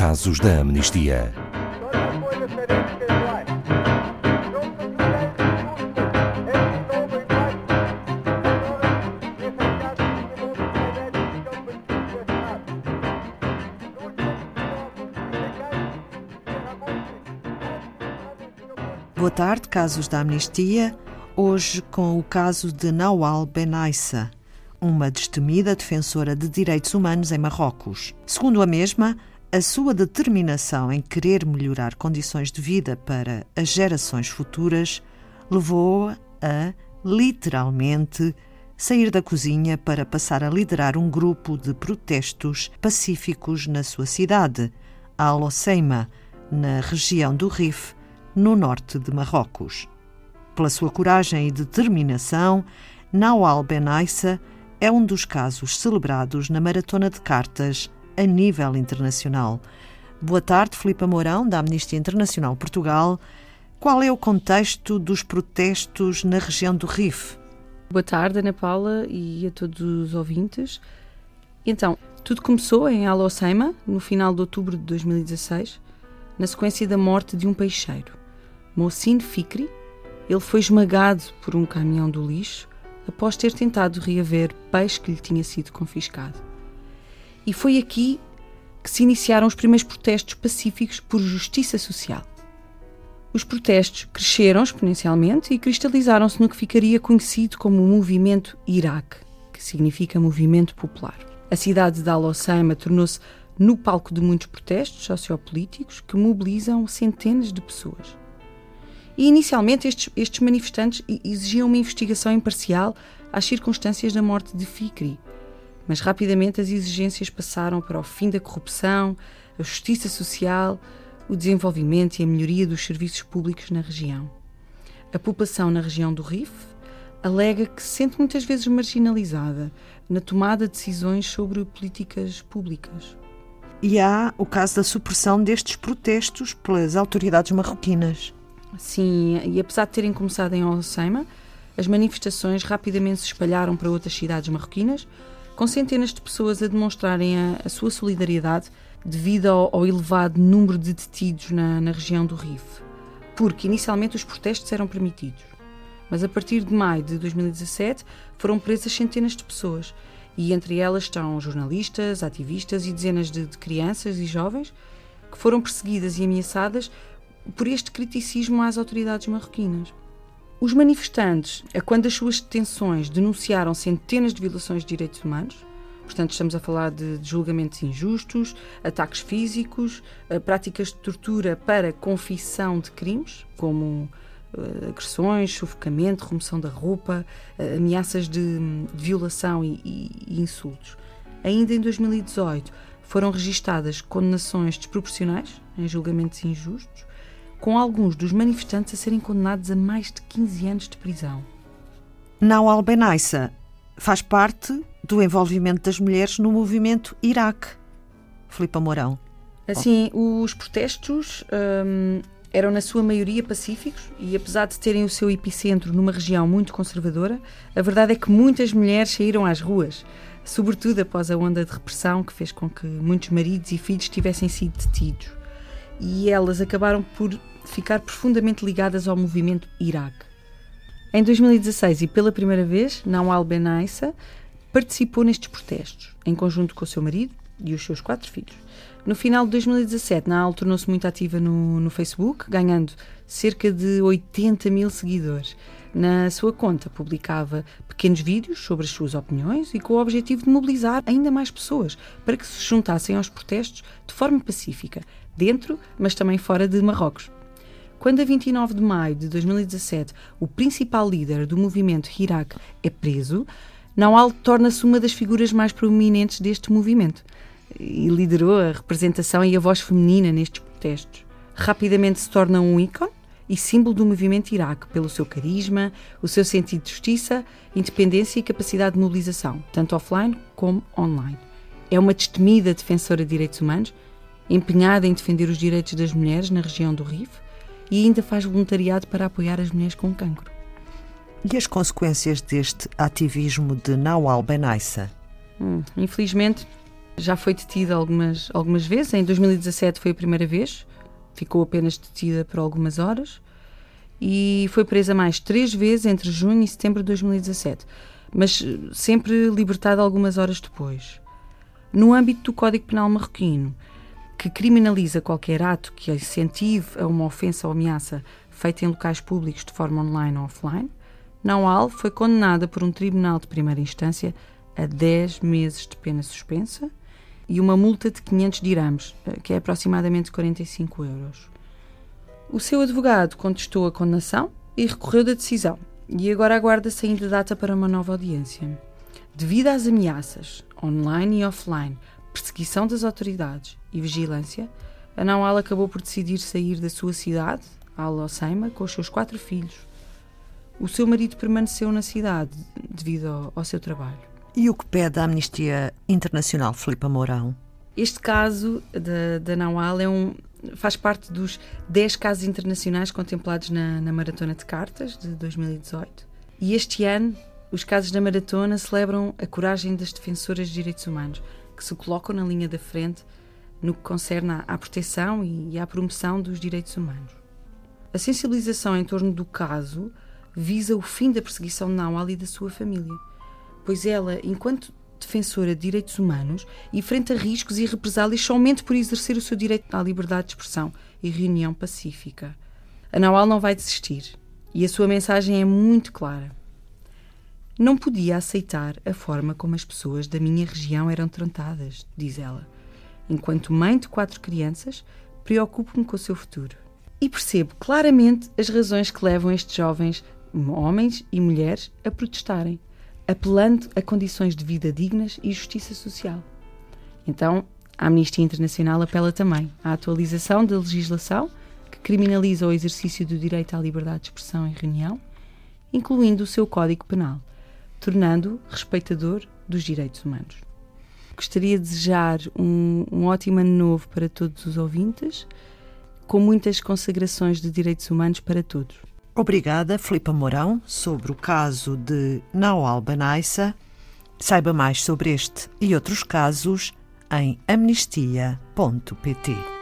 Casos da Amnistia. Boa tarde, casos da amnistia. Hoje com o caso de Nawal Benaissa, uma destemida defensora de direitos humanos em Marrocos. Segundo a mesma, a sua determinação em querer melhorar condições de vida para as gerações futuras levou-a a, literalmente, sair da cozinha para passar a liderar um grupo de protestos pacíficos na sua cidade, Al-Hoceima, na região do Rif, no norte de Marrocos. Pela sua coragem e determinação, Nawal Benaissa é um dos casos celebrados na Maratona de Cartas a nível internacional. Boa tarde, Filipe Mourão, da Amnistia Internacional Portugal. Qual é o contexto dos protestos na região do Rif? Boa tarde, Ana Paula, e a todos os ouvintes. Então, tudo começou em Alocema, no final de outubro de 2016, na sequência da morte de um peixeiro. Mohsin Fikri, ele foi esmagado por um caminhão do lixo após ter tentado reaver peixe que lhe tinha sido confiscado. E foi aqui que se iniciaram os primeiros protestos pacíficos por justiça social. Os protestos cresceram exponencialmente e cristalizaram-se no que ficaria conhecido como o Movimento Iraque, que significa Movimento Popular. A cidade de Al-Hoceima tornou-se no palco de muitos protestos sociopolíticos que mobilizam centenas de pessoas. E inicialmente estes, estes manifestantes exigiam uma investigação imparcial às circunstâncias da morte de Fikri. Mas rapidamente as exigências passaram para o fim da corrupção, a justiça social, o desenvolvimento e a melhoria dos serviços públicos na região. A população na região do Rif alega que se sente muitas vezes marginalizada na tomada de decisões sobre políticas públicas. E há o caso da supressão destes protestos pelas autoridades marroquinas. Sim, e apesar de terem começado em Alceima, as manifestações rapidamente se espalharam para outras cidades marroquinas, com centenas de pessoas a demonstrarem a, a sua solidariedade devido ao, ao, elevado número de detidos na, na região do Rif. Porque inicialmente os protestos eram permitidos, mas a partir de maio de 2017 foram presas centenas de pessoas, e entre elas estão jornalistas, ativistas e dezenas de, de crianças e jovens que foram perseguidas e ameaçadas por este criticismo às autoridades marroquinas. Os manifestantes, quando as suas detenções denunciaram centenas de violações de direitos humanos, portanto estamos a falar de, julgamentos injustos, ataques físicos, eh, práticas de tortura para confissão de crimes, como uh, agressões, sufocamento, remoção da roupa, uh, ameaças de, de violação e, e insultos. Ainda em 2018 foram registadas condenações desproporcionais em julgamentos injustos, com alguns dos manifestantes a serem condenados a mais de 15 anos de prisão. Nawal Benaissa faz parte do envolvimento das mulheres no movimento Iraque. Filipe Mourão. Assim, os protestos hum, eram na sua maioria pacíficos e apesar de terem o seu epicentro numa região muito conservadora, a verdade é que muitas mulheres saíram às ruas, sobretudo após a onda de repressão que fez com que muitos maridos e filhos tivessem sido detidos. E elas acabaram por ficar profundamente ligadas ao movimento Iraque. Em 2016, e pela primeira vez, Nawal Benaissa participou nestes protestos, em conjunto com o seu marido e os seus quatro filhos. No final de 2017, Naal tornou-se muito ativa no, no Facebook, ganhando cerca de 80 mil seguidores. Na sua conta, publicava pequenos vídeos sobre as suas opiniões e com o objetivo de mobilizar ainda mais pessoas para que se juntassem aos protestos de forma pacífica, dentro, mas também fora de Marrocos. Quando, a 29 de maio de 2017, o principal líder do movimento Hirak é preso, Nawal torna-se uma das figuras mais proeminentes deste movimento e liderou a representação e a voz feminina nestes protestos. Rapidamente se torna um ícone e símbolo do movimento Iraque pelo seu carisma, o seu sentido de justiça, independência e capacidade de mobilização, tanto offline como online. É uma destemida defensora de direitos humanos, empenhada em defender os direitos das mulheres na região do Rif e ainda faz voluntariado para apoiar as mulheres com cancro. E as consequências deste ativismo de Nawal Benaissa? Hum, infelizmente, Já foi detida algumas, algumas vezes. Em 2017 foi a primeira vez. Ficou apenas detida por algumas horas. E foi presa mais três vezes entre junho e setembro de 2017. Mas sempre libertada algumas horas depois. No âmbito do Código Penal marroquino, que criminaliza qualquer ato que incentive a uma ofensa ou ameaça feita em locais públicos de forma online ou offline, Naual foi condenada por um tribunal de primeira instância a 10 meses de pena suspensa e uma multa de 500 dirhams, eh, que é aproximadamente 45 euros. O seu advogado contestou a condenação e recorreu da decisão, e agora aguarda-se ainda data para uma nova audiência. Devido às ameaças, online e offline, perseguição das autoridades e vigilância, a acabou por decidir sair da sua cidade, Al-Hoceima, com os seus quatro filhos. O seu marido permaneceu na cidade devido ao, ao seu trabalho. E o que pede a Amnistia Internacional, Filipe Mourão? Este caso da, Naual é um, faz parte dos 10 casos internacionais contemplados na, na Maratona de Cartas de 2018. E este ano, os casos da Maratona celebram a coragem das defensoras de direitos humanos, que se colocam na linha da frente no que concerne à, proteção e à promoção dos direitos humanos. A sensibilização em torno do caso visa o fim da perseguição de Nawal e da sua família, pois ela, enquanto defensora de direitos humanos, enfrenta riscos e represálias somente por exercer o seu direito à liberdade de expressão e reunião pacífica. A Nawal não vai desistir e a sua mensagem é muito clara. Não podia aceitar a forma como as pessoas da minha região eram tratadas, diz ela. Enquanto mãe de quatro crianças, preocupo-me com o seu futuro. E percebo claramente as razões que levam estes jovens, homens e mulheres, a protestarem, apelando a condições de vida dignas e justiça social. Então, a Amnistia Internacional apela também à atualização da legislação que criminaliza o exercício do direito à liberdade de expressão e reunião, incluindo o seu Código Penal tornando-o respeitador dos direitos humanos. Gostaria de desejar um, um ótimo ano novo para todos os ouvintes, com muitas consagrações de direitos humanos para todos. Obrigada, Filipe Mourão, sobre o caso de Naual Banaissa. Saiba mais sobre este e outros casos em amnistia.pt.